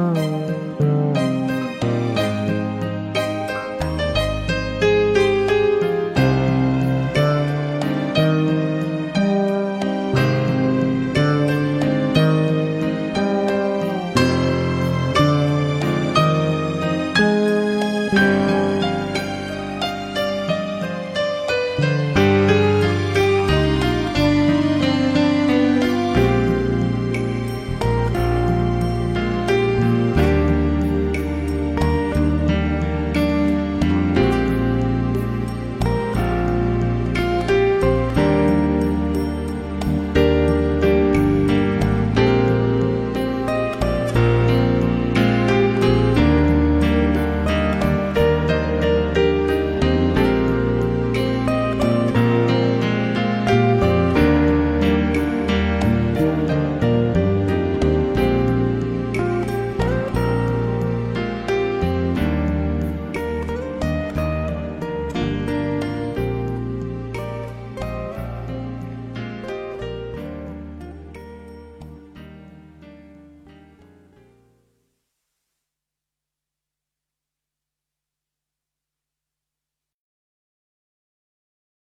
Oh.